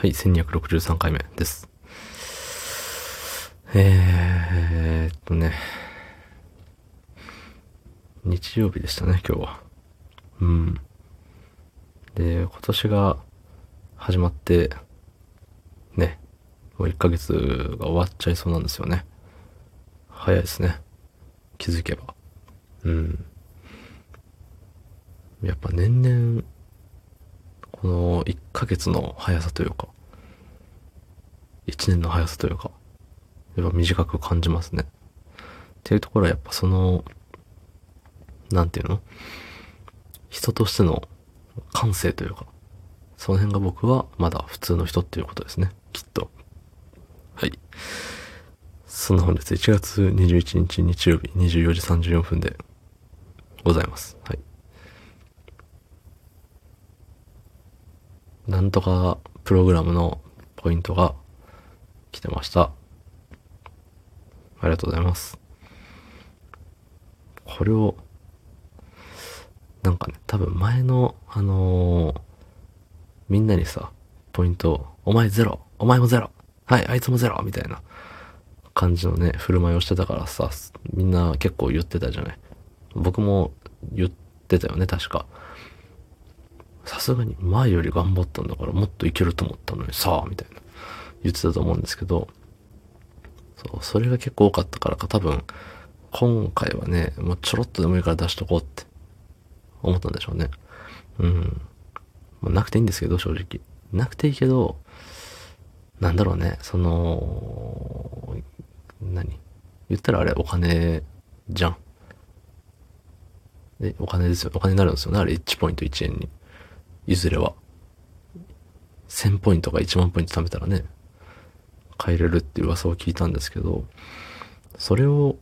はい、1263回目です。えーっとね、日曜日でしたね、今日は。うん。で、今年が始まって、ね、もう1ヶ月が終わっちゃいそうなんですよね。早いですね。気づけば。うん。やっぱ年々、1ヶ月の速さというか、1年の速さというか、やっぱ短く感じますね。っていうところはやっぱその、なんていうの？人としての感性というか、その辺が僕はまだ普通の人っていうことですね。きっと。はい。そんな本日1月21日日曜日24時34分でございます。はい。なんとかプログラムのポイントが来てました。ありがとうございます。これを、なんかね、多分前の、あのー、みんなにさ、ポイント、お前ゼロ、お前もゼロ、はい、あいつもゼロ、みたいな感じのね、振る舞いをしてたからさ、みんな結構言ってたじゃない。僕も言ってたよね、確か。すがに前より頑張ったんだからもっといけると思ったのにさあ、みたいな言ってたと思うんですけど、そう、それが結構多かったからか多分、今回はね、もうちょろっとでもいいから出しとこうって思ったんでしょうね。うん。まあ、なくていいんですけど、正直。なくていいけど、なんだろうね、その、何？言ったらあれお金じゃん。で、お金ですよ。お金になるんですよね。あれ1ポイント1円に。いずれは。1000ポイントか1万ポイント貯めたらね、買えれるっていう噂を聞いたんですけど、それを、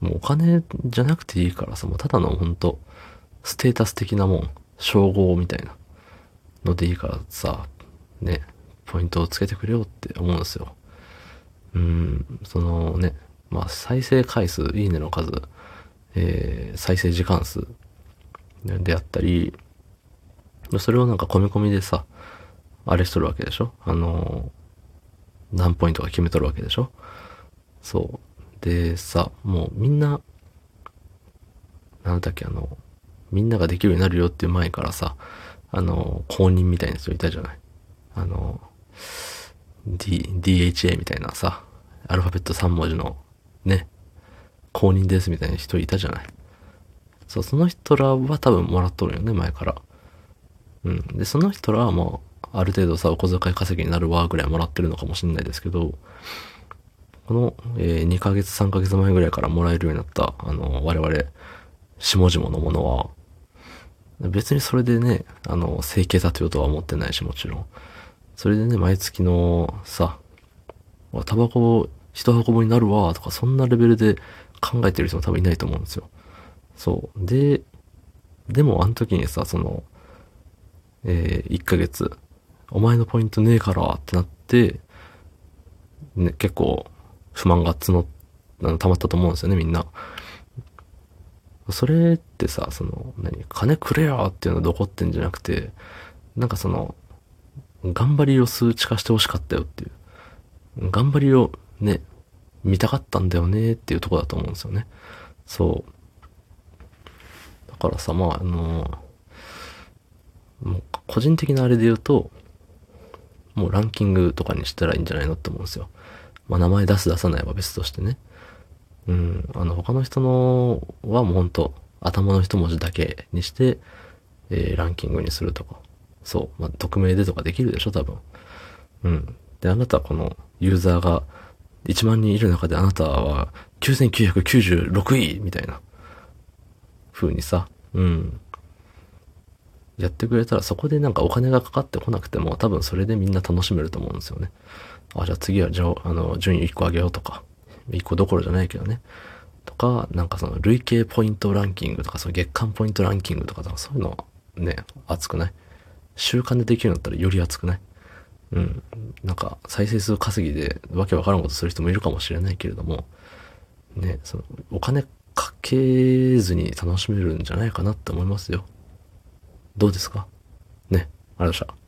もうお金じゃなくていいからさ、もうただのほんと、ステータス的なもん、称号みたいなのでいいからさ、ね、ポイントをつけてくれよって思うんですよ。うん、そのね、まあ再生回数、いいねの数、えー、再生時間数であったり、それをなんか込み込みでさ、あれしとるわけでしょ？あのー、何ポイントか決めとるわけでしょ？そう。でさ、もうみんな、なんだっけ、あの、みんなができるようになるよっていう前からさ、あの、公認みたいな人いたじゃない？あの、D、DHA みたいなさ、アルファベット3文字の、ね、公認ですみたいな人いたじゃない？そう、その人らは多分もらっとるよね、前から。うん。で、その人らはもう、ある程度さ、お小遣い稼ぎになるわ、ぐらいもらってるのかもしれないですけど、この、えー、2ヶ月、3ヶ月前ぐらいからもらえるようになった、あの、我々、下々のものは、別にそれでね、あの、生計立てようとは思ってないし、もちろん。それでね、毎月のさ、タバコ一箱分になるわ、とか、そんなレベルで考えてる人も多分いないと思うんですよ。そう。で、でもあの時にさ、その、えー、1ヶ月、お前のポイントねえからってなって、ね、結構不満が募っ、溜まったと思うんですよね、みんな。それってさ、その、何、金くれよっていうのはどこってんじゃなくて、なんかその、頑張りを数値化してほしかったよっていう。頑張りをね、見たかったんだよねっていうとこだと思うんですよね。そう。だからさ、まあ、あのもう個人的なあれで言うと、もうランキングとかにしたらいいんじゃないのって思うんですよ。まあ名前出す出さないは別としてね。うん、あの他の人のはもうほんと頭の一文字だけにして、えー、ランキングにするとか。そう。まあ匿名でとかできるでしょ、多分。うん。で、あなたはこのユーザーが1万人いる中であなたは9996位みたいな風にさ、うん。やってくれたらそこでなんかお金がかかってこなくても多分それでみんな楽しめると思うんですよね。あ、じゃあ次はじゃあ、の、順位1個上げようとか、1個どころじゃないけどね。とか、なんかその累計ポイントランキングとか、その月間ポイントランキングとか、そういうのね、熱くない？習慣でできるようになったらより熱くない？うん。なんか再生数稼ぎでわけわからんことする人もいるかもしれないけれども、ね、そのお金かけずに楽しめるんじゃないかなって思いますよ。どうですか？ね。ありがとうございました。